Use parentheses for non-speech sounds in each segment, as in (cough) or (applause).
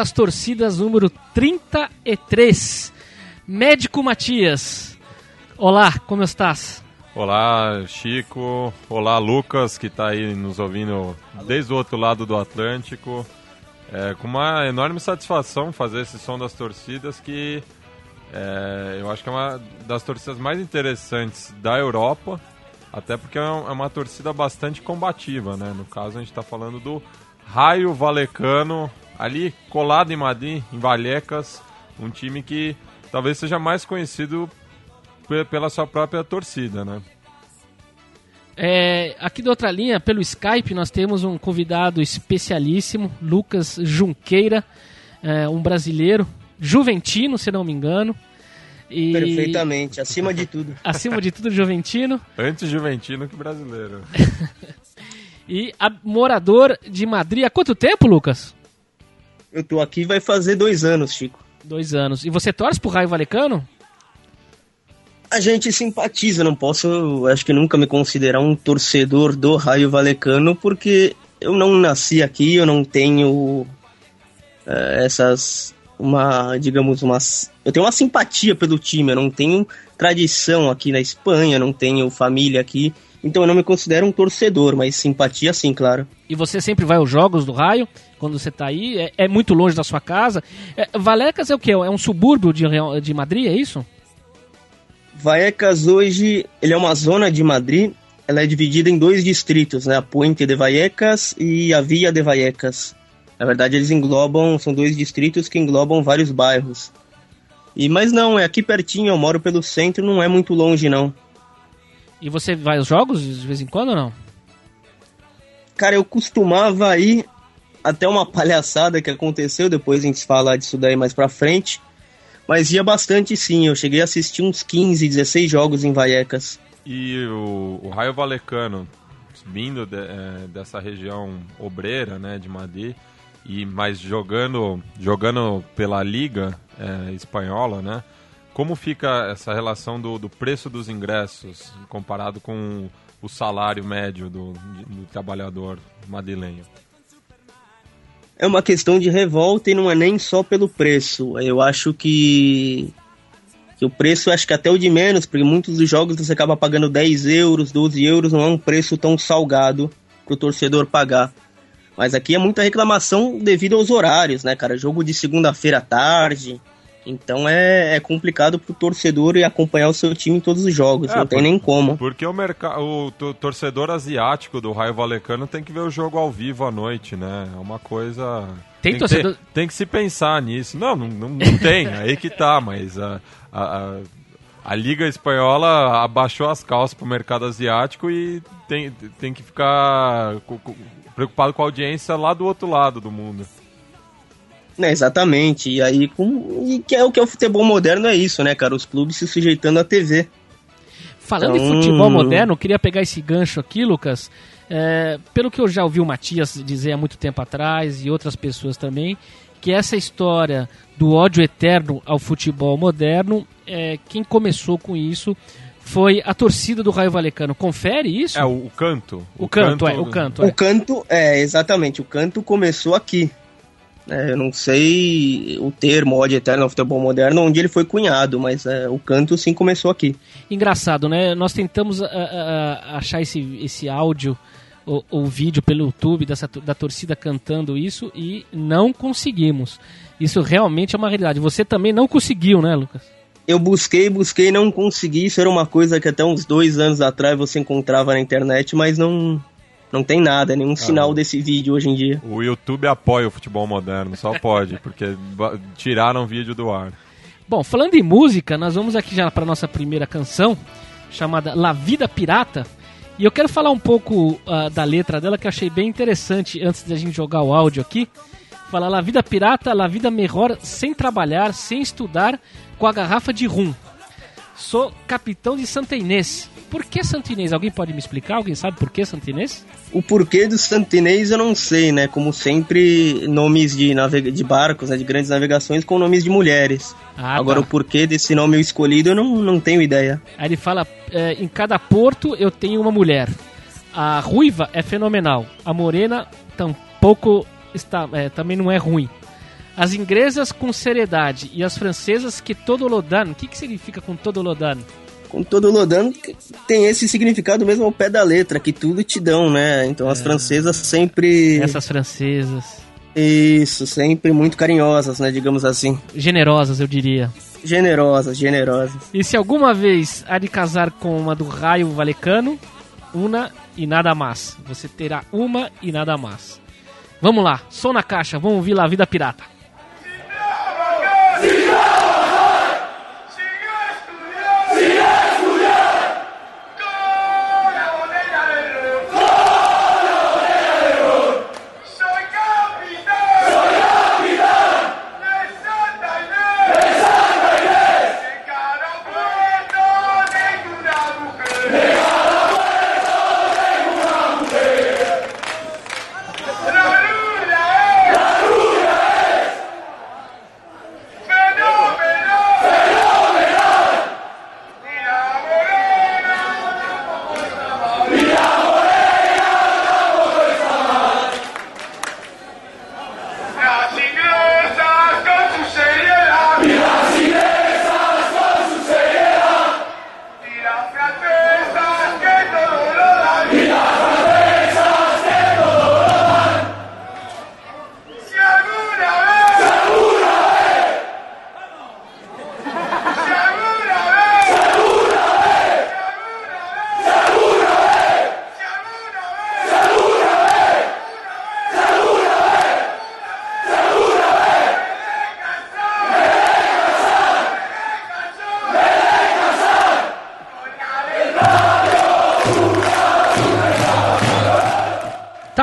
das torcidas número 33. Médico Matias. Olá, como estás? Olá, Chico. Olá, Lucas, que está aí nos ouvindo desde o outro lado do Atlântico. É, com uma enorme satisfação fazer esse som das torcidas que é, eu acho que é uma das torcidas mais interessantes da Europa, até porque é é uma torcida bastante combativa, né? No caso, a gente está falando do Raio Valecano, ali colado em Madrid, em Vallecas, um time que talvez seja mais conhecido pe- pela sua própria torcida, né? É, aqui da outra linha, pelo Skype, nós temos um convidado especialíssimo, Lucas Junqueira, é, um brasileiro, juventino, se não me engano. E, Perfeitamente, acima de tudo. (laughs) Acima de tudo, juventino. Antes juventino que brasileiro. (laughs) E a- morador de Madrid. Há quanto tempo, Lucas? Eu tô aqui vai fazer dois anos, Chico. Dois anos. E você torce pro Raio Valecano? A gente simpatiza, não posso, acho que nunca me considerar um torcedor do Raio Valecano, porque eu não nasci aqui, eu não tenho eh, essas, uma, digamos, umas, eu tenho uma simpatia pelo time, eu não tenho tradição aqui na Espanha, não tenho família aqui, então eu não me considero um torcedor, mas simpatia sim, claro. E você sempre vai aos jogos do Raio, quando você tá aí? É, é muito longe da sua casa? É, Valecas é o quê? É um subúrbio de, de Madrid, é isso? Vallecas hoje, ele é uma zona de Madrid, ela é dividida em dois distritos, né? A Puente de Vallecas e a Via de Vallecas. Na verdade, eles englobam, são dois distritos que englobam vários bairros. E mas não, é aqui pertinho, eu moro pelo centro, não é muito longe não. E você vai aos jogos de vez em quando ou não? Cara, eu costumava ir até uma (laughs) palhaçada que aconteceu, depois a gente fala disso daí mais pra frente. Mas ia bastante sim, eu cheguei a assistir uns 15, 16 jogos em Vallecas. E o, o Raio Valecano, vindo de- eh, dessa região obreira, né, de Madrid, e mas jogando, jogando pela liga eh, espanhola, né? Como fica essa relação do, do preço dos ingressos comparado com o salário médio do, do trabalhador madrilenho? É uma questão de revolta e não é nem só pelo preço. Eu acho que, que o preço, acho que até o de menos, porque muitos dos jogos você acaba pagando 10 euros, 12 euros, não é um preço tão salgado pro torcedor pagar. Mas aqui é muita reclamação devido aos horários, né, cara? Jogo de segunda-feira à tarde. Então é, é complicado pro torcedor e acompanhar o seu time em todos os jogos. É, não tem por- nem como. Porque o, o to- torcedor asiático do Raio Valecano tem que ver o jogo ao vivo à noite, né? É uma coisa. Tem que torcedor- ter- tem que se pensar nisso. Não, não, não, não tem, (laughs) aí que tá, mas a, a, a, a Liga Espanhola abaixou as calças pro mercado asiático e tem, tem que ficar preocupado com a audiência lá do outro lado do mundo. É, exatamente. E aí, com... e que é o que é o futebol moderno, é isso, né, cara? Os clubes se sujeitando à TV. Falando em Então- futebol moderno, eu queria pegar esse gancho aqui, Lucas. É, pelo que eu já ouvi o Matias dizer há muito tempo atrás e outras pessoas também, que essa história do ódio eterno ao futebol moderno, é, quem começou com isso foi a torcida do Raio Valecano. Confere isso? É, o, o canto. o, canto, é, o canto. O É. canto, é, exatamente, o canto começou aqui. É, eu não sei o termo ódio eterno ao futebol moderno, onde ele foi cunhado, mas é, o canto sim começou aqui. Engraçado, né? Nós tentamos a- a- a- achar esse, esse áudio ou, ou vídeo pelo YouTube dessa, da torcida cantando isso e não conseguimos. Isso realmente é uma realidade. Você também não conseguiu, né, Lucas? Eu busquei, busquei, não consegui. Isso era uma coisa que até uns dois anos atrás você encontrava na internet, mas não, não tem nada, nenhum sinal desse vídeo hoje em dia. O YouTube apoia o futebol moderno, só pode, porque tiraram o vídeo do ar. Bom, falando em música, nós vamos aqui já para nossa primeira canção, chamada La Vida Pirata. E eu quero falar um pouco ah, da letra dela que eu achei bem interessante antes da gente jogar o áudio aqui. Fala La Vida Pirata, La Vida Melhor sem trabalhar, sem estudar, com a garrafa de rum. Sou capitão de Santa Inês. Por que Santa Inês? Alguém pode me explicar? Alguém sabe por que Santa Inês? O porquê do Santinês eu não sei, né? Como sempre, nomes de, navega de barcos, né? de grandes navegações com nomes de mulheres. Ah, Agora, tá. o porquê desse nome escolhido eu não, não tenho ideia. Aí ele fala: é, em cada porto eu tenho uma mulher. A ruiva é fenomenal. A morena tampouco está, é, também não é ruim. As inglesas com seriedade e as francesas que todo lodan. O que, que significa com todo lodan? Com todo Lodan tem esse significado mesmo ao pé da letra, que tudo te dão, né? Então as francesas sempre. Essas francesas. Isso, sempre muito carinhosas, né? Digamos assim. Generosas, eu diria. Generosas, generosas. E se alguma vez há de casar com uma do raio valecano, uma e nada mais. Você terá uma e nada mais. Vamos lá, som na caixa, vamos ouvir lá, Vida Pirata.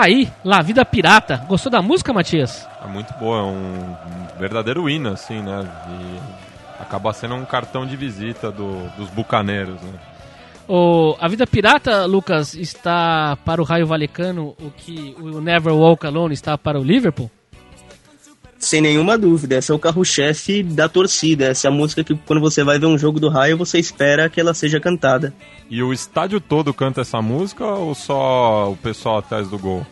Aí, La Vida Pirata. Gostou da música, Matias? É muito boa, é um, verdadeiro hino, assim, né? E acaba sendo um cartão de visita do- dos bucaneiros, né? O, a Vida Pirata, Lucas, está para o Raio Valecano o que o Never Walk Alone está para o Liverpool? Sem nenhuma dúvida, esse é o carro-chefe da torcida. Essa é a música que quando você vai ver um jogo do raio, você espera que ela seja cantada. E o estádio todo canta essa música ou só o pessoal atrás do gol?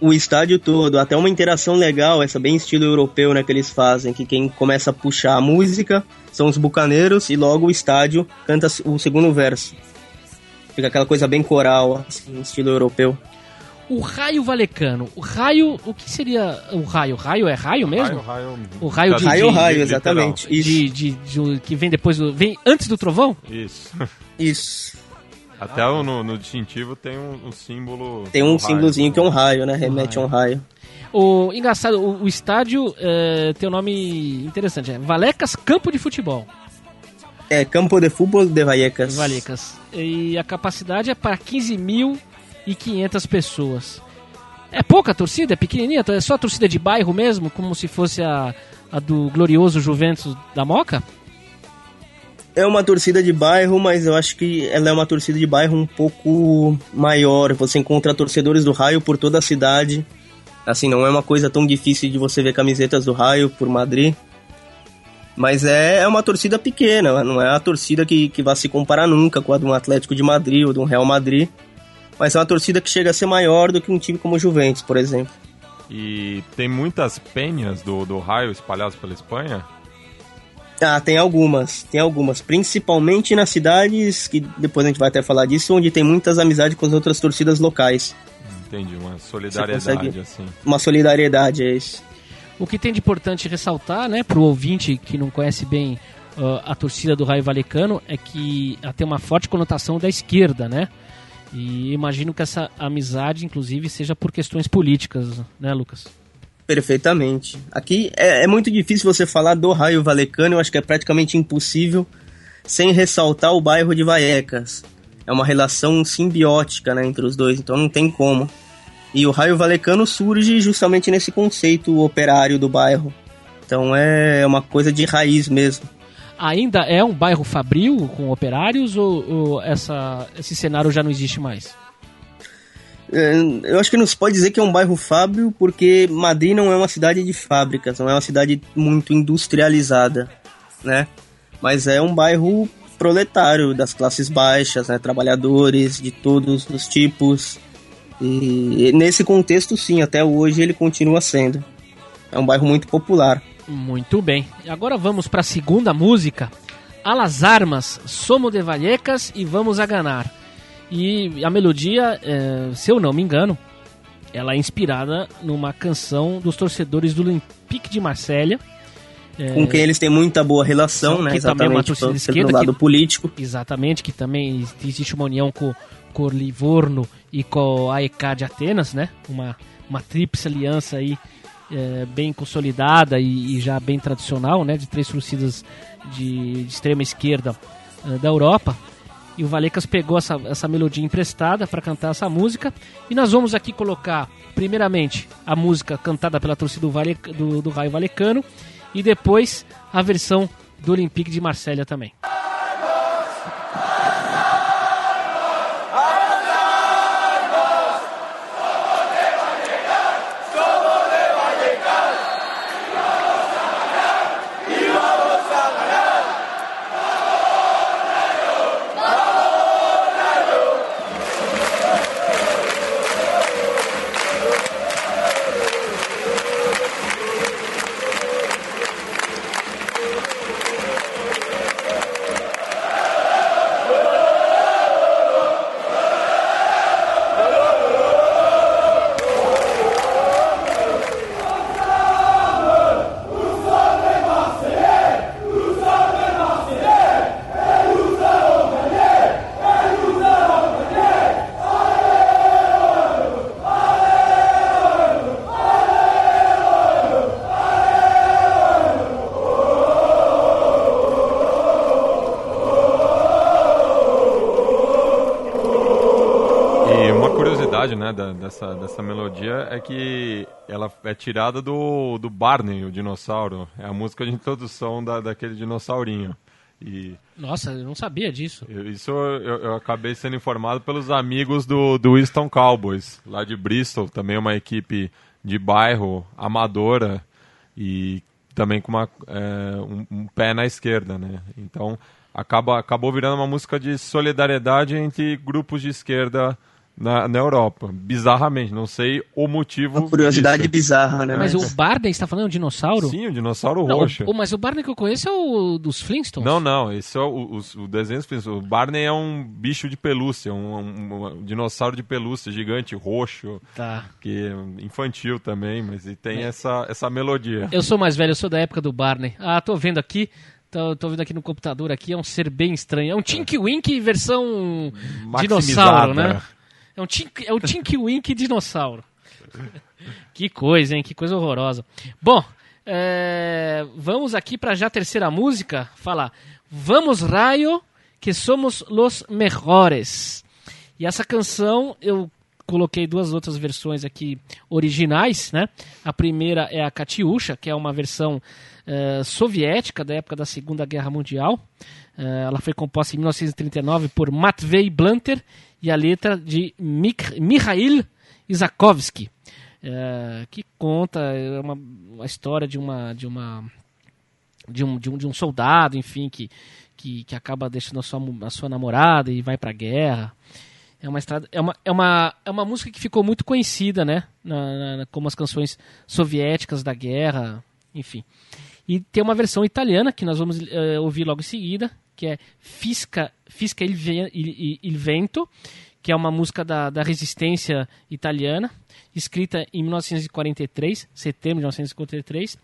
O estádio todo, até uma interação legal, essa bem estilo europeu, né, que eles fazem, que quem começa a puxar a música são os bucaneiros e logo o estádio canta o segundo verso. Fica aquela coisa bem coral, assim, estilo europeu. O Raio Valecano. O raio, o que seria o raio? Raio é raio mesmo? Raio, raio, O raio de- Raio, raio, literal. exatamente. Isso. De, de- de- que vem depois do. Vem antes do trovão? Isso. Isso. Até o- no, no distintivo tem um, um símbolo. Tem um raio. símbolozinho que é um raio, né? Remete a um raio. O engraçado, o, o estádio é, tem um nome interessante, é Valecas Campo de Futebol. É Campo de Futebol de Vallecas. Valecas. E a capacidade é para 15.500 pessoas. É pouca a torcida? É pequenininha? É só a torcida de bairro mesmo? Como se fosse a, a do glorioso Juventus da Moca? É uma torcida de bairro, mas eu acho que ela é uma torcida de bairro um pouco maior. Você encontra torcedores do Raio por toda a cidade. Assim, não é uma coisa tão difícil de você ver camisetas do Raio por Madrid. Mas é, é uma torcida pequena, não é a torcida que, que vai se comparar nunca com a de um Atlético de Madrid ou de um Real Madrid. Mas é uma torcida que chega a ser maior do que um time como o Juventus, por exemplo. E tem muitas penhas do, do raio espalhadas pela Espanha. Ah, tem algumas, tem algumas. Principalmente nas cidades, que depois a gente vai até falar disso, onde tem muitas amizades com as outras torcidas locais. Entendi, uma solidariedade, consegue- assim. Uma solidariedade, é isso. O que tem de importante ressaltar, né, para o ouvinte que não conhece bem uh, a torcida do Raio Valecano, é que ela tem uma forte conotação da esquerda, né? E imagino que essa amizade, inclusive, seja por questões políticas, né, Lucas? Perfeitamente. Aqui é, é muito difícil você falar do Raio Valecano, eu acho que é praticamente impossível sem ressaltar o bairro de Vallecas. É uma relação simbiótica né, entre os dois, então não tem como. E o Raio Valecano surge justamente nesse conceito operário do bairro. Então é uma coisa de raiz mesmo. ainda é um bairro fabril com operários ou, ou essa, esse cenário já não existe mais? É, Eu acho que não se pode dizer que é um bairro fábril, porque Madrid não é uma cidade de fábricas, não é uma cidade muito industrializada, né? Mas é um bairro proletário, das classes baixas, né? Trabalhadores de todos os tipos. E nesse contexto, sim, até hoje ele continua sendo. É um bairro muito popular. Muito bem. Agora vamos para a segunda música. A las armas, Somos de Vallecas e Vamos a Ganar. E a melodia, eh, se eu não me engano, ela é inspirada numa canção dos torcedores do Olympique de Marselha. Com quem eles têm muita boa relação, né? é uma Exatamente, pelo, esquerda lado que- político. Exatamente, que também existe uma união com, com o Livorno e com a EK de Atenas, né? Uma, uma tríplice aliança aí é, bem consolidada e, e já bem tradicional, né? De três torcidas de, de extrema esquerda eh, da Europa. E o Valecas pegou essa, essa melodia emprestada para cantar essa música. E nós vamos aqui colocar, primeiramente, a música cantada pela torcida do, Vale, do, do Raio Valecano e depois a versão do Olympique de Marselha também. Curiosidade, né, da- dessa, dessa melodia é que ela é tirada do, do Barney, o dinossauro. É a música de introdução da, daquele dinossaurinho. E Nossa, eu não sabia disso. eu- isso eu, eu acabei sendo informado pelos amigos do, do Easton Cowboys, lá de Bristol, também uma equipe de bairro amadora e também com uma, é, um, um pé na esquerda, né? Então acaba, acabou virando uma música de solidariedade entre grupos de esquerda na, na Europa. Bizarramente, não sei o motivo. Uma curiosidade disso. bizarra, né? Mas o Barney está falando de dinossauro? Sim, o dinossauro Não, roxo. o- mas o Barney que eu conheço é o dos Flintstones. Não, não, esse é o, o, o desenho O Barney é um bicho de pelúcia, um, um- um dinossauro de pelúcia gigante, roxo, Tá. que é infantil também, mas e tem essa, essa melodia. Eu sou mais velho, eu sou da época do Barney. Ah, tô vendo aqui. Tô, tô vendo aqui no computador aqui, é um ser bem estranho. É um Tinky Wink versão dinossauro, né? É um Tinky, é um Tinky Wink dinossauro. que coisa, hein? Que coisa horrorosa. Bom, é, vamos aqui para já a terceira música falar. Vamos, Raio, que somos los mejores. E essa canção eu coloquei duas outras versões aqui originais, né? A primeira é a Katyusha, que é uma versão eh, soviética da época da Segunda Guerra Mundial. Eh, ela foi composta em 1939 por Matvei Blanter e a letra de Mik Mikhail Isakovsky, eh, que conta é uma, uma história de uma de uma de um, de um, de um soldado, enfim, que, que, que acaba deixando a sua, a sua namorada e vai pra guerra. É uma, estrada, é, uma, é, uma, é uma música que ficou muito conhecida, né? Na, na- como as canções soviéticas da guerra, enfim. E tem uma versão italiana que nós vamos eh, ouvir logo em seguida, que é Fisca, Fisca il, il- il Vento, que é uma música da, da resistência italiana, escrita em 1943, setembro de 1943,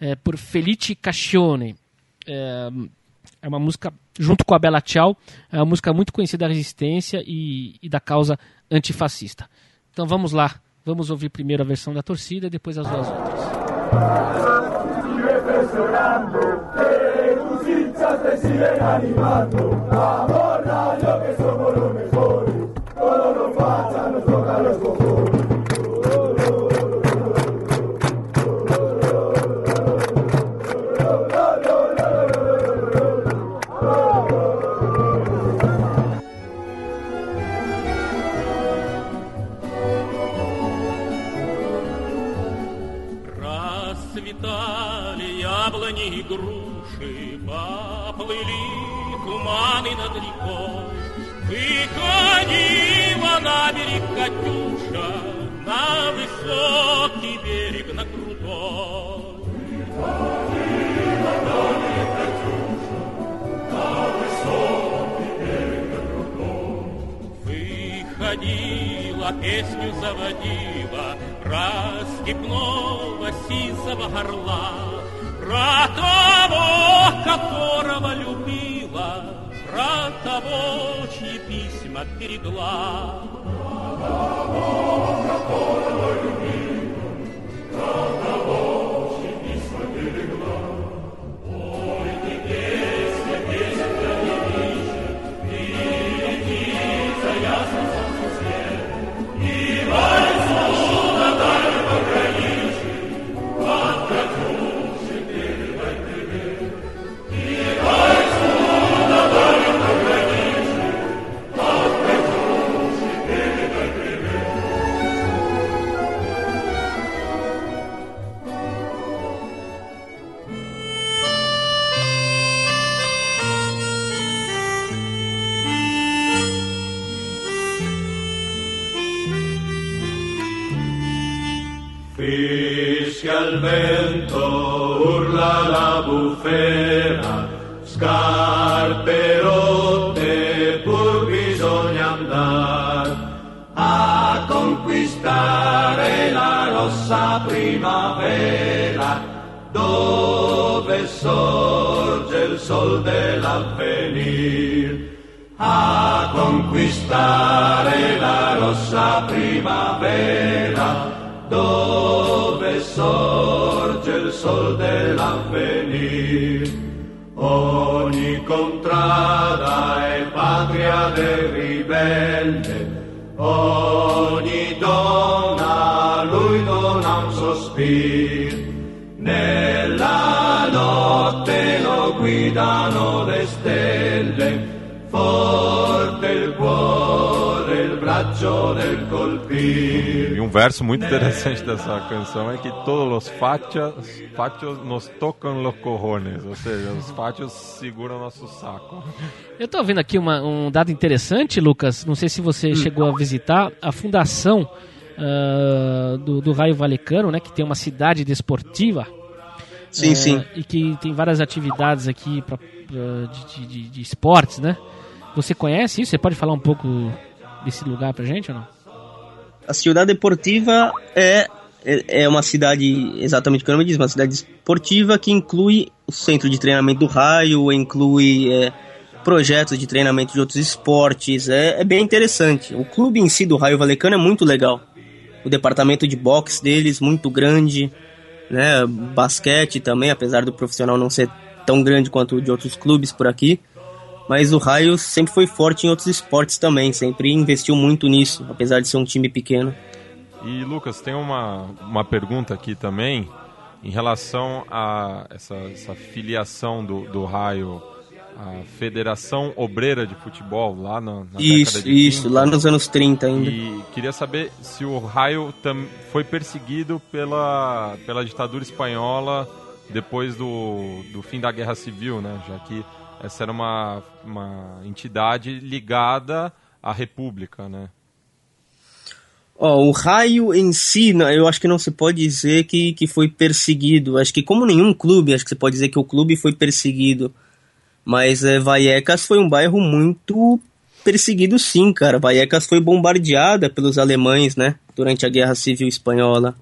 eh, por Felice Cascione. É, é uma música, junto com a Bela Tchau, é uma música muito conhecida da resistência e, e da causa antifascista. Então vamos lá, vamos ouvir primeiro a versão da torcida e depois as duas outras. hinchas te siguen animando a borrar lo que somos los mejores. Todos los fachas nos tocan los cojones. Расцветали яблони грудь. Vamos Поплыли туманы над рекой, Выходила на берег Катюша, На высокий берег, на крутой. Выходила, песню заводила Про степного сизого горла, Про того, которого любила, Про того, чьи письма берегла. Fischia il vento, urla la bufera, scarpe rotte, pur bisogna andare a conquistare la rossa primavera, dove sorge il sol dell'avvenir. A conquistare la rossa primavera, dove sorge il sol dell'avvenir. Ogni contrada è patria del ribelle, ogni donna a lui dona un sospiro. Nella notte lo guidano le stelle, cuore, il braccio del colpir. E um verso muito interessante dessa canção é que todos os fachos, fachos nos tocam los cojones, ou seja, os fachos seguram nosso saco. Eu tô vendo aqui uma- um dado interessante, Lucas. Não sei se você chegou a visitar a fundação ah, do, do Raio Valecano, né? Que tem uma cidade desportiva. Sim, eh, sim. E que tem várias atividades aqui pra, pra- de, de- de- de esportes, né? Você conhece isso? Você pode falar um pouco desse lugar pra gente ou não? A Ciudad Deportiva é, é, é uma cidade, exatamente como nome diz, uma cidade esportiva que inclui o centro de treinamento do raio, inclui é, projetos de treinamento de outros esportes, é, é bem interessante. O clube em si do Raio Valecano é muito legal. O departamento de boxe deles, muito grande, né? Basquete também, apesar do profissional não ser tão grande quanto o de outros clubes por aqui. Mas o Raio sempre foi forte em outros esportes também, sempre investiu muito nisso, apesar de ser um time pequeno. E Lucas, tem uma, uma pergunta aqui também em relação a essa, essa filiação do, do Raio à Federação Obreira de Futebol lá na, na década Isso, de isso, 30. lá nos anos 30 ainda. E queria saber se o Raio tam, foi perseguido pela, pela ditadura espanhola depois do, do fim da Guerra Civil, né? Já que essa era uma, uma entidade ligada à República, né? Ó, o raio em si, eu acho que não se pode dizer que, que foi perseguido. Acho que como nenhum clube, acho que você pode dizer que o clube foi perseguido. Mas é, Vallecas foi um bairro muito perseguido sim, cara. Vallecas foi bombardeada pelos alemães, né? Durante a Guerra Civil Espanhola.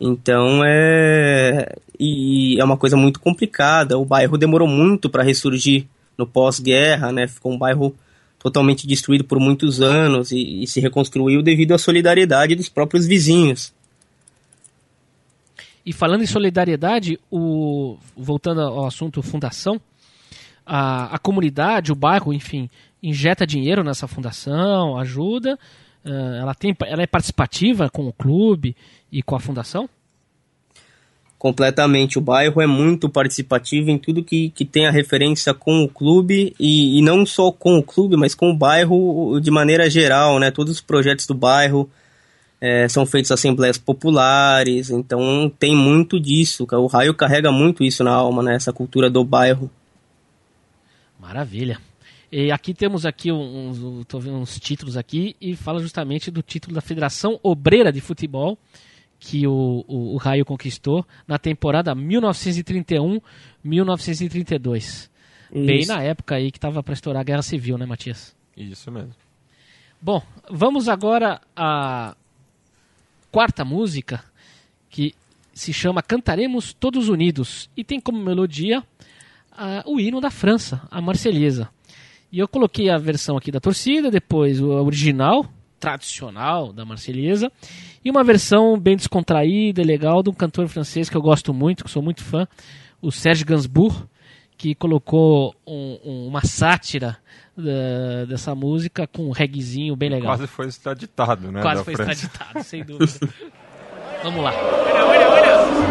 Então é... E é uma coisa muito complicada. O bairro demorou muito para ressurgir no pós-guerra, né? Ficou um bairro totalmente destruído por muitos anos e, e se reconstruiu devido à solidariedade dos próprios vizinhos. E falando em solidariedade, o, voltando ao assunto fundação, a, a comunidade, o bairro, enfim, injeta dinheiro nessa fundação, ajuda. eh, ela, tem, ela é participativa com o clube e com a fundação? Completamente. O bairro é muito participativo em tudo que, que tem a referência com o clube e, e não só com o clube, mas com o bairro de maneira geral, né? Todos os projetos do bairro é, são feitas assembleias populares, então tem muito disso. O raio carrega muito isso na alma, né? Essa cultura do bairro. Maravilha. E aqui temos aqui uns, tô vendo uns títulos aqui e fala justamente do título da Federação Obreira de Futebol que o, o, o Raio conquistou na temporada 1931-1932. Bem na época aí que estava para estourar a Guerra Civil, né, Matias? Isso mesmo. Bom, vamos agora à quarta música, que se chama Cantaremos Todos Unidos e tem como melodia ah, o hino da França, a Marselhesa. E eu coloquei a versão aqui da torcida, depois o original, tradicional da Marselhesa, e uma versão bem descontraída e legal de um cantor francês que eu gosto muito, que sou muito fã, o Serge Gainsbourg, que colocou um- um- uma sátira da- dessa música com um reguezinho bem legal. Quase foi extraditado, né? Quase da foi França. extraditado, sem dúvida. (laughs) Vamos lá. féroces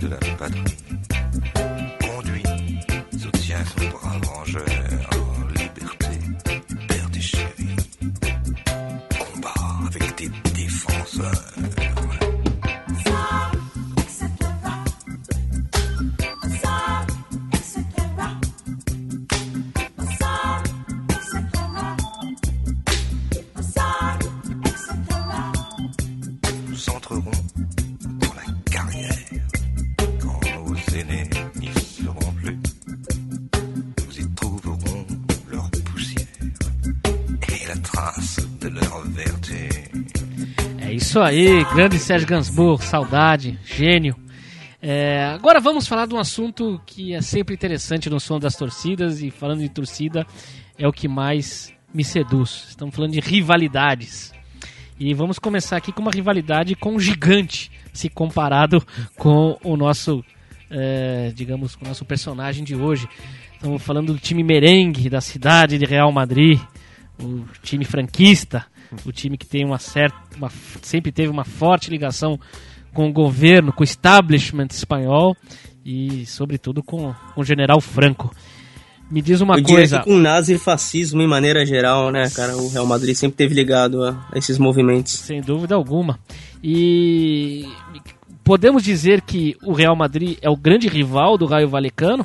de la patrie, isso aí, grande Sérgio Gainsbourg, saudade, gênio. É, agora vamos falar de um assunto que é sempre interessante no som das torcidas, e falando de torcida, é o que mais me seduz. Estamos falando de rivalidades. E vamos começar aqui com uma rivalidade com um gigante, se comparado com o nosso, é, digamos, com o nosso personagem de hoje. Estamos falando do time merengue da cidade de Real Madrid, o time franquista, o time que tem uma certa, uma, sempre teve uma forte ligação com o governo, com o establishment espanhol e, sobretudo, com, com o General Franco. Me diz uma Eu coisa. com o nazifascismo em maneira geral, né, cara? O Real Madrid sempre teve ligado a, a esses movimentos. Sem dúvida alguma. E podemos dizer que o Real Madrid é o grande rival do Raio Valecano?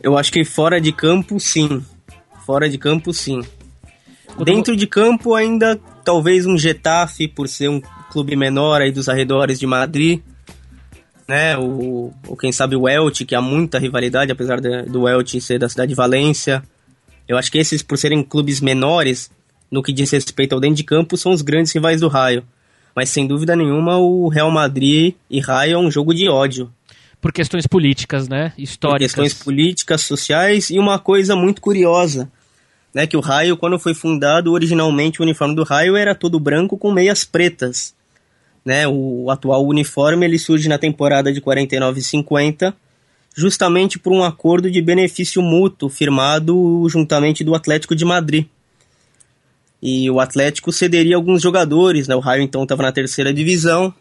Eu acho que fora de campo, sim. Fora de campo, sim. Dentro de campo, ainda talvez um Getafe, por ser um clube menor aí dos arredores de Madrid. Né, o, ou quem sabe o Elche, que há muita rivalidade, apesar de- do Elche ser da cidade de Valência. Eu acho que esses, por serem clubes menores, no que diz respeito ao dentro de campo, são os grandes rivais do Raio. Mas sem dúvida nenhuma, o Real Madrid e Raio é um jogo de ódio. Por questões políticas, né? Por Históricas. questões políticas, sociais e uma coisa muito curiosa, né, que o Raio, quando foi fundado, originalmente o uniforme do Raio era todo branco com meias pretas. Né, o atual uniforme ele surge na temporada de 49 e 50, justamente por um acordo de benefício mútuo firmado juntamente do Atlético de Madrid. E o Atlético cederia alguns jogadores, né? O Raio então estava na terceira divisão,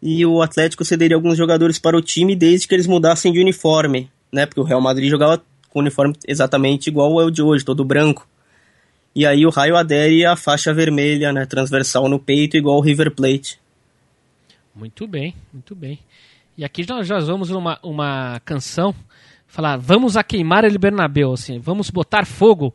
e o Atlético cederia alguns jogadores para o time desde que eles mudassem de uniforme, né? Porque o Real Madrid jogava com uniforme exatamente igual ao de hoje, todo branco. E aí o Raio adere à faixa vermelha, né, transversal no peito, igual o River Plate. Muito bem, muito bem. E aqui nós já vamos numa uma canção falar, vamos a queimar ele Bernabéu, assim, vamos botar fogo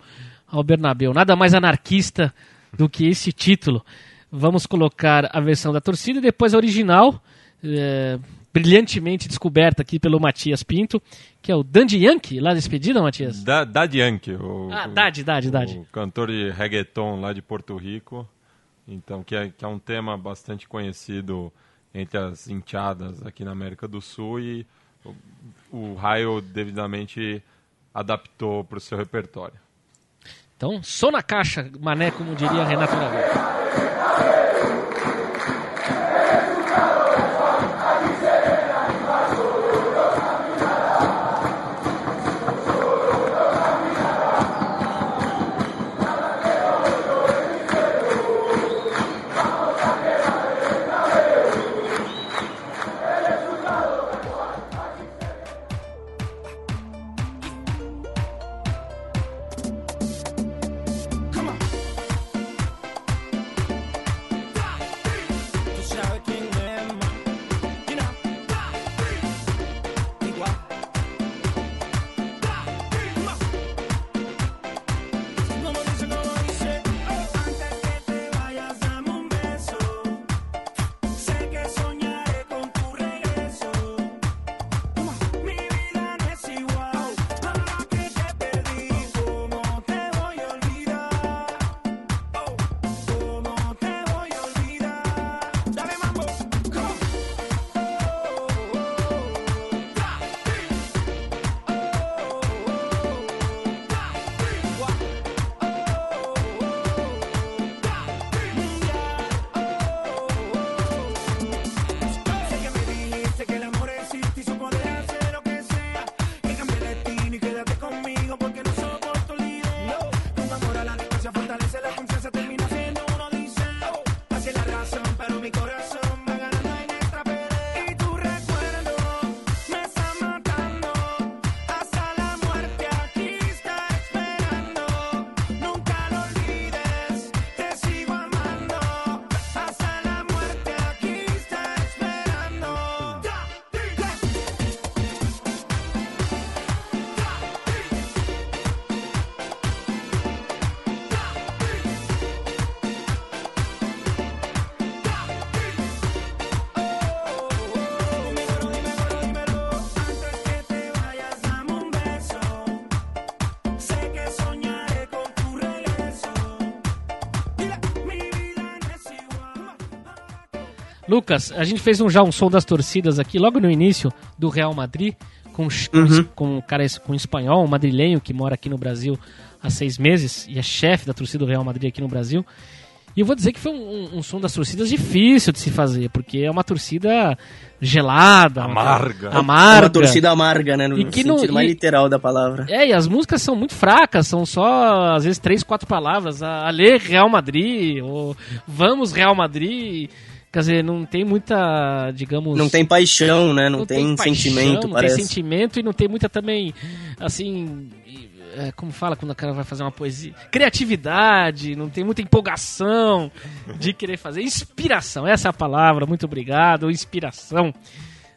ao Bernabéu. Nada mais anarquista do que esse título. Vamos colocar a versão da torcida e depois a original, é, brilhantemente descoberta aqui pelo Matias Pinto, que é o Dandy Yankee, lá despedida, Matias? Da, Daddy Yankee, o, Ah, Dade, Dade, Dade. o cantor de reggaeton lá de Porto Rico. Então, que é, que é um tema bastante conhecido entre as hinchadas aqui na América do Sul e o, o Raio devidamente adaptou para o seu repertório. Então, só na caixa, mané, como diria Renato Gaúcho. Lucas, a gente fez um, já um som das torcidas aqui logo no início do Real Madrid com, ch- com, um cara com um espanhol, um madrilenho que mora aqui no Brasil há seis meses e é chefe da torcida do Real Madrid aqui no Brasil. E eu vou dizer que foi um, um- um som das torcidas difícil de se fazer, porque é uma torcida gelada, uma- Amarga. É amarga. uma torcida amarga, né? No E que sentido não- mais e- literal da palavra. É, e as músicas são muito fracas, são só, às vezes, três, quatro palavras. A, a ler Real Madrid, ou Vamos Real Madrid. Quer dizer, não tem muita, digamos... Não tem paixão, né? Não, tem, paixão, sentimento, não parece. tem sentimento e não tem muita também, assim... é, como fala quando o cara vai fazer uma poesia? Criatividade, não tem muita empolgação de querer fazer. Inspiração, essa é a palavra, muito obrigado. Inspiração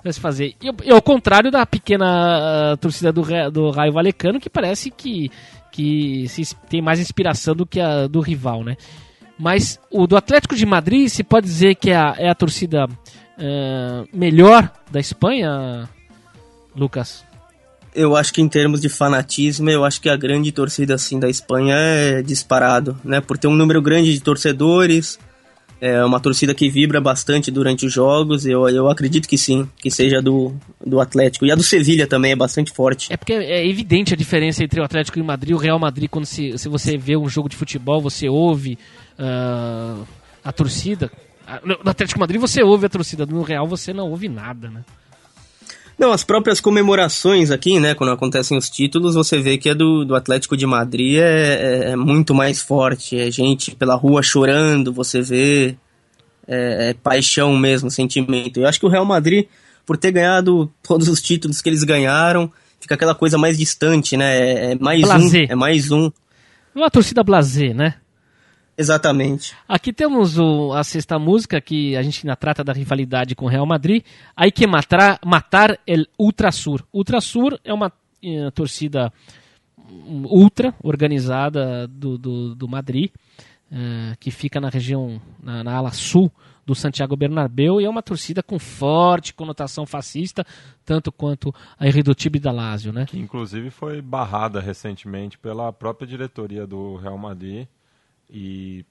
vai se fazer. E, e ao contrário da pequena ah, torcida do, do Raio Valecano, que parece que, que se, tem mais inspiração do que a do rival, né? Mas o do Atlético de Madrid, se pode dizer que é a, é a torcida ah, melhor da Espanha, Lucas? Eu acho que em termos de fanatismo, eu acho que a grande torcida assim da Espanha é disparado, né? Por ter um número grande de torcedores, é uma torcida que vibra bastante durante os jogos. Eu, eu acredito que sim, que seja do, do Atlético. E a do Sevilha também é bastante forte. É porque é evidente a diferença entre o Atlético e o Madrid. O Real Madrid, quando se, se você vê um jogo de futebol, você ouve ah, a torcida. No Atlético de Madrid você ouve a torcida, no Real você não ouve nada, né? Não, as próprias comemorações aqui, né? Quando acontecem os títulos, você vê que a do, do Atlético de Madrid é, é- é muito mais forte. É gente pela rua chorando, você vê. É, é paixão mesmo, sentimento. Eu acho que o Real Madrid, por ter ganhado (laughs) todos os títulos que eles ganharam, fica aquela coisa mais distante, né? É, é mais Blasé. um. É mais um. Uma torcida blasé, né? Exatamente. Aqui temos o- a sexta música que a gente ainda trata da rivalidade com o Real Madrid. Aí que matar, matar el Ultrasur. Ultrasur é uma eh, torcida hum, ultra organizada do, do, do Madrid, eh, que fica na região, na, na ala sul do Santiago Bernabéu, e é uma torcida com forte conotação fascista, tanto quanto a Irredutível da Lazio, né? que inclusive foi barrada recentemente pela própria diretoria do Real Madrid e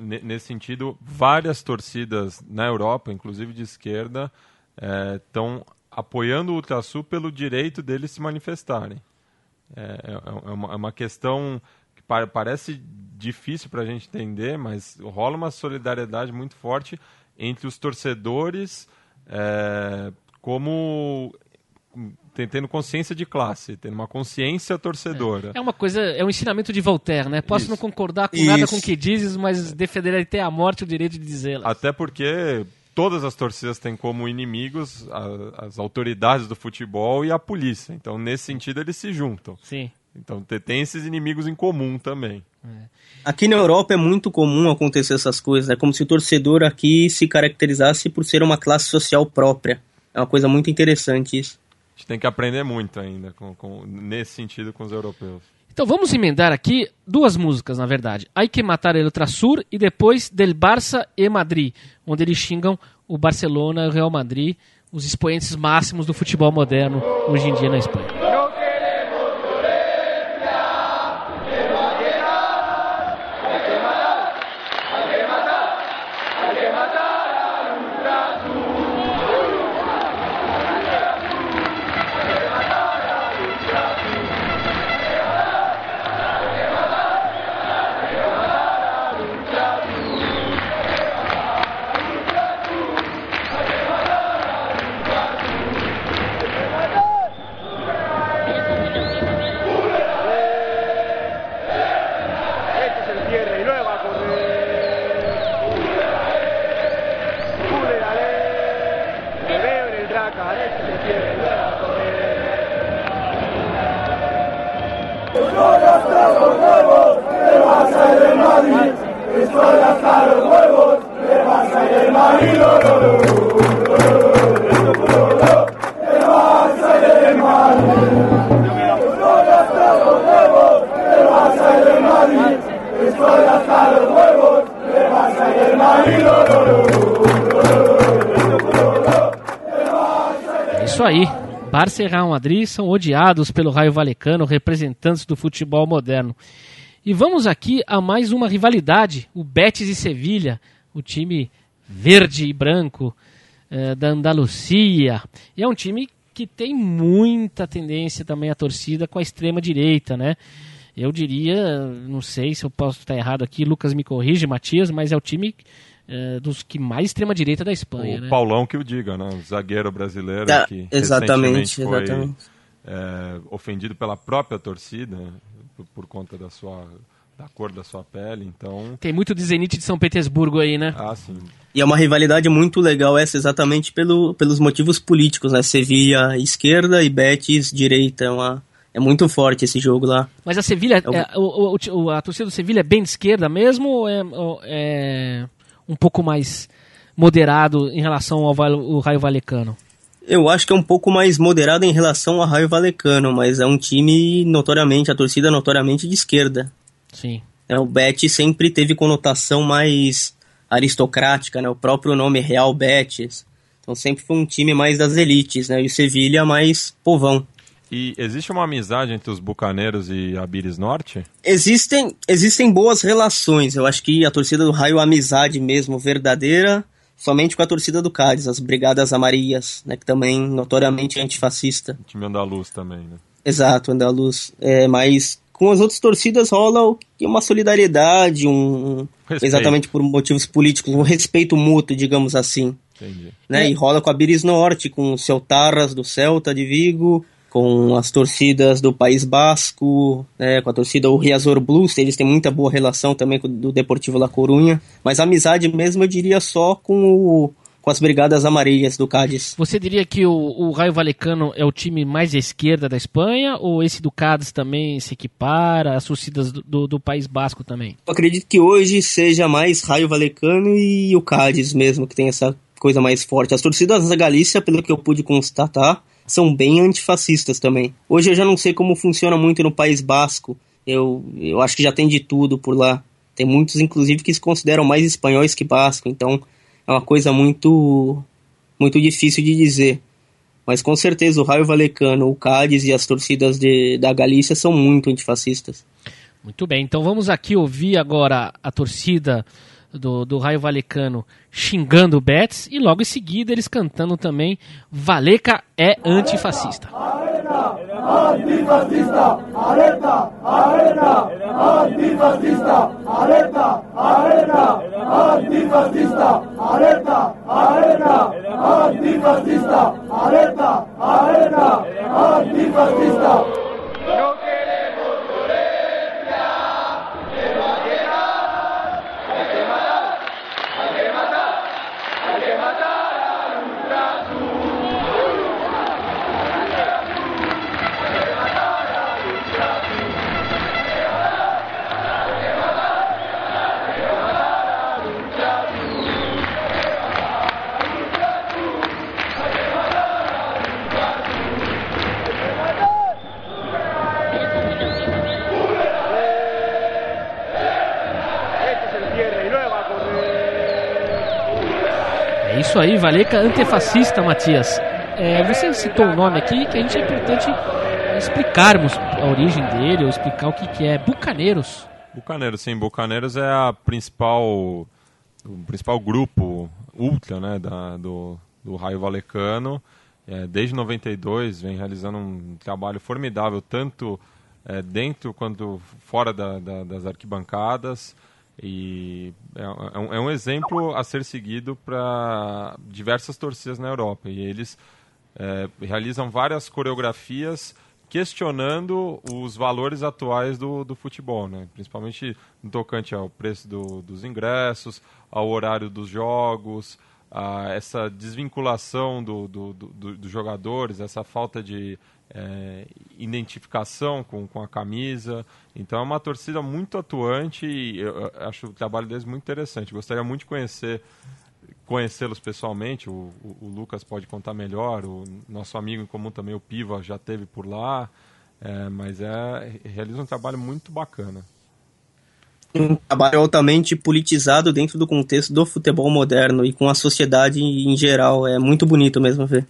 ne- nesse sentido várias torcidas na Europa, inclusive de esquerda, estão apoiando o Ultrasul pelo direito deles se manifestarem. É, é- é uma, é uma questão que pa- parece difícil para a gente entender, mas rola uma solidariedade muito forte entre os torcedores, é, como tendo consciência de classe, tendo uma consciência torcedora. É uma coisa, é um ensinamento de Voltaire, né? Posso Isso. não concordar com nada Isso. com o que dizes, mas defender até a morte o direito de dizê-las. Até porque todas as torcidas têm como inimigos a- as autoridades do futebol e a polícia. Então, nesse sentido, eles se juntam. Sim. Então, te- tem esses inimigos em comum também. Aqui na Europa é muito comum acontecer essas coisas. É como se o torcedor aqui se caracterizasse por ser uma classe social própria. É uma coisa muito interessante isso. A gente tem que aprender muito ainda com- com- nesse sentido com os europeus. Então vamos emendar aqui duas músicas, na verdade. Hay que matar el Ultrasur e depois Del Barça e Madrid, onde eles xingam o Barcelona e o Real Madrid, os expoentes máximos do futebol moderno hoje em dia na Espanha. Barça e Real Madrid são odiados pelo Raio Valecano, representantes do futebol moderno. E vamos aqui a mais uma rivalidade, o Betis e Sevilha, o time verde e branco eh, da Andalucia. E é um time que tem muita tendência também a torcida com a extrema direita, né? Eu diria, não sei se eu posso estar errado aqui, Lucas me corrige, Matias, mas é o time eh, dos que mais extrema direita da Espanha, O né? Paulão que o diga, né? O zagueiro brasileiro Ah, que exatamente, recentemente foi exatamente. é, ofendido pela própria torcida por, por conta da sua da cor da sua pele. Então, Tem muito de Zenit de São Petersburgo aí, né? ah, sim. E é uma rivalidade muito legal essa exatamente pelo, pelos motivos políticos, né? Sevilha esquerda e Betis direita. É, uma, é muito forte esse jogo lá. Mas a Sevilha, É o- é, o, o- o- a torcida do Sevilha é bem de esquerda mesmo ou é, ou é um pouco mais moderado em relação ao, Val- o Raio Valecano? Eu acho que é um pouco mais moderado em relação ao Raio Valecano, mas é um time notoriamente, a torcida é notoriamente de esquerda. Sim. É, o Betis sempre teve conotação mais aristocrática, né? O próprio nome Real Betis. Então sempre foi um time mais das elites, né? E o Sevilha mais povão. E existe uma amizade entre os Bucaneiros e a Bires Norte? Existem, existem boas relações. Eu acho que a torcida do Raio é amizade mesmo, verdadeira, somente com a torcida do Cádiz, as Brigadas Amarillas, né? Que também notoriamente é antifascista. O time andaluz também, né? Exato, Andaluz. É, mas com as outras torcidas rola uma solidariedade, um Respeito. exatamente por motivos políticos, um respeito mútuo, digamos assim. Entendi. Né? E rola com a Biris Norte, com o Celtarras do Celta de Vigo, com as torcidas do País Basco, né? com a torcida o Riazor Blues, eles têm muita boa relação também com o do Deportivo La Corunha. Mas amizade mesmo eu diria só com o com as Brigadas Amarelas do Cádiz. Você diria que o, o Raio Valecano é o time mais à esquerda da Espanha ou esse do Cádiz também se equipara, as torcidas do, do, do País Basco também? Eu acredito que hoje seja mais Raio Valecano e o Cádiz mesmo, que tem essa coisa mais forte. As torcidas da Galícia, pelo que eu pude constatar, são bem antifascistas também. Hoje eu já não sei como funciona muito no País Basco. Eu, eu acho que já tem de tudo por lá. Tem muitos, inclusive, que se consideram mais espanhóis que basco. Então é uma coisa muito, muito difícil de dizer. Mas com certeza o Raio Valecano, o Cádiz e as torcidas de, da Galícia são muito antifascistas. Muito bem, então vamos aqui ouvir agora a torcida do, do Raio Valecano xingando o Betis e logo em seguida eles cantando também Valeca é antifascista. Antifascista, alerta, arena, antifascista, arena, antifascista, arena, antifascista, arena, antifascista. Isso aí, Valeca antifascista, Matias. É, você citou um nome aqui que a gente é importante explicarmos a origem dele ou explicar o que, que é. Bucaneiros. Bucaneiros, sim. Bucaneiros é a principal, o principal grupo ultra né, da, do, do Raio Valecano. É, desde 92 vem realizando um trabalho formidável, tanto é, dentro quanto fora da, da, das arquibancadas. E é, é um, é um exemplo a ser seguido para diversas torcidas na Europa. E eles é, realizam várias coreografias questionando os valores atuais do, do futebol, né? principalmente no tocante ao preço do, dos ingressos, ao horário dos jogos, a essa desvinculação do, do, do, dos jogadores, essa falta de é, identificação com, com a camisa. Então é uma torcida muito atuante e eu, acho o trabalho deles muito interessante. Gostaria muito de conhecer conhecê-los pessoalmente, o, o, o, Lucas pode contar melhor, o nosso amigo em comum também, o Piva, já teve por lá, é, mas é, realiza um trabalho muito bacana. Um trabalho altamente politizado dentro do contexto do futebol moderno e com a sociedade em geral, é muito bonito mesmo ver.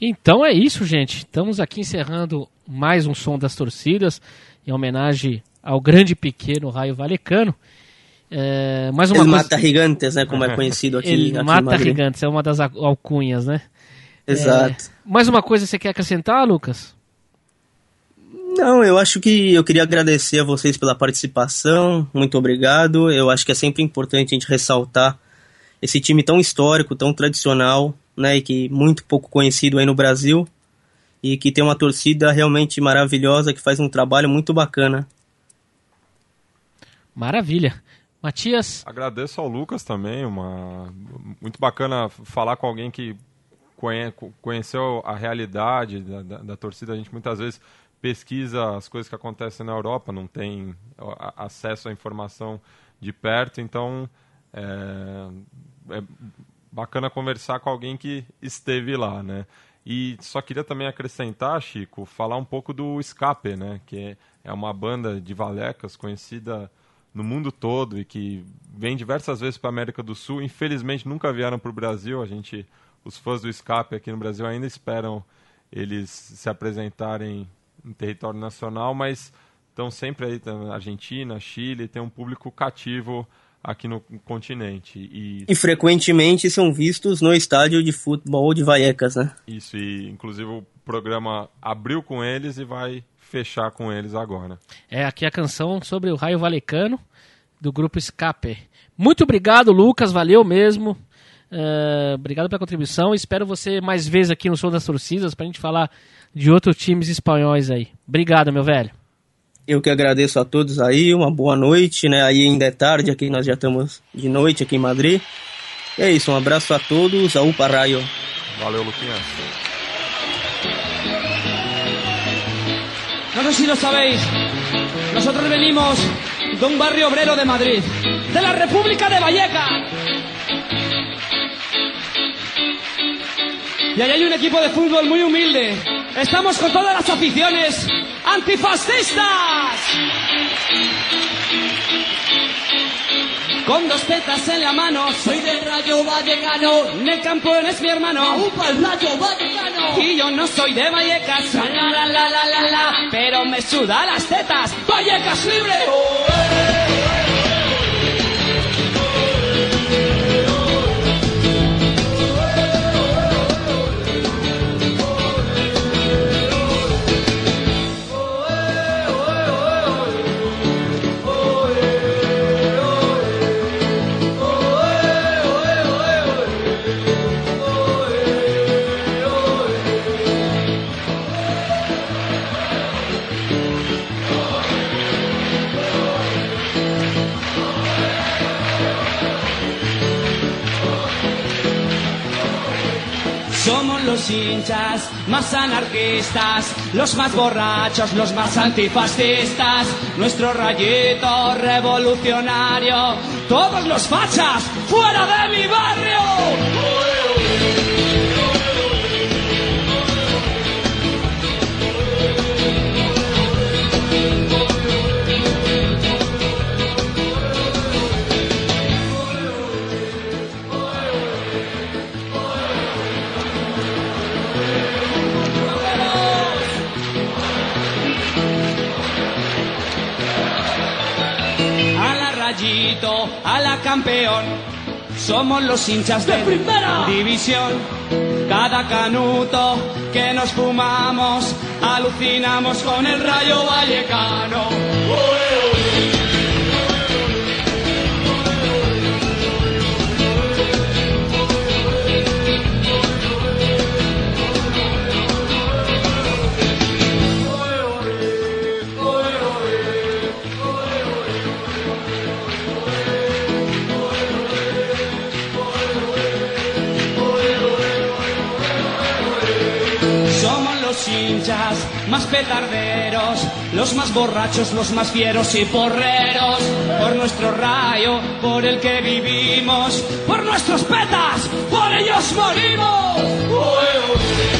Então é isso, gente. Estamos aqui encerrando mais um som das torcidas em homenagem ao grande pequeno Raio Valecano. É, mais uma El coisa... Mata Gigantes, né? Como é conhecido aqui, Ele aqui mata gigantes, é uma das al- alcunhas, né? Exato. É, mais uma coisa que você quer acrescentar, Lucas? Não, eu acho que eu queria agradecer a vocês pela participação. Muito obrigado. Eu acho que é sempre importante a gente ressaltar esse time tão histórico, tão tradicional, né, e que muito pouco conhecido aí no Brasil e que tem uma torcida realmente maravilhosa que faz um trabalho muito bacana. Maravilha. Matias, Agradeço ao Lucas também, uma muito bacana falar com alguém que conhe- conheceu a realidade da, da- da torcida. A gente muitas vezes pesquisa as coisas que acontecem na Europa, não tem acesso à informação de perto, então é, é bacana conversar com alguém que esteve lá, né? E só queria também acrescentar, Chico, falar um pouco do Escape, né? Que é uma banda de valecas conhecida no mundo todo e que vem diversas vezes para a América do Sul. Infelizmente nunca vieram para o Brasil. A gente, os fãs do Escape aqui no Brasil ainda esperam eles se apresentarem em território nacional, mas estão sempre aí, tá, Argentina, Chile, tem um público cativo aqui no continente. E E frequentemente são vistos no estádio de futebol de Vallecas, né? isso, e inclusive o programa abriu com eles e vai fechar com eles agora. é aqui a canção sobre o Raio Valecano, do grupo Escape. Muito obrigado, Lucas, valeu mesmo. É, obrigado pela contribuição. Espero você mais vezes aqui no Som das Torcidas pra gente falar de outros times espanhóis aí. Obrigado, meu velho. Eu que agradeço a todos aí, uma boa noite, né? Aí ainda é tarde, aqui nós já estamos de noite aqui em Madrid. E é isso, um abraço a todos, a Upa Raio. Valeu, Luquinhas. No sé si lo sabéis, nosotros venimos de un barrio obrero de Madrid, de la República de Valleca. Y ahí hay un equipo de fútbol muy humilde. Estamos con todas las aficiones antifascistas. Con dos petas en la mano, soy del Rayo Vallecano. En el campo es mi hermano. ¡Upa, el Rayo Vallecano! Y yo no soy de Vallecas, la la la la la la, pero me suda las tetas. ¡Vallecas libre! Los hinchas más anarquistas, los más borrachos, los más antifascistas, nuestro rayito revolucionario, todos los fachas fuera de mi barrio. A la campeón. Somos los hinchas de, primera división. Cada canuto que nos fumamos, alucinamos con el rayo vallecano. Los hinchas más petarderos, los más borrachos, los más fieros y porreros. Por nuestro rayo, por el que vivimos, por nuestros petas, por ellos morimos.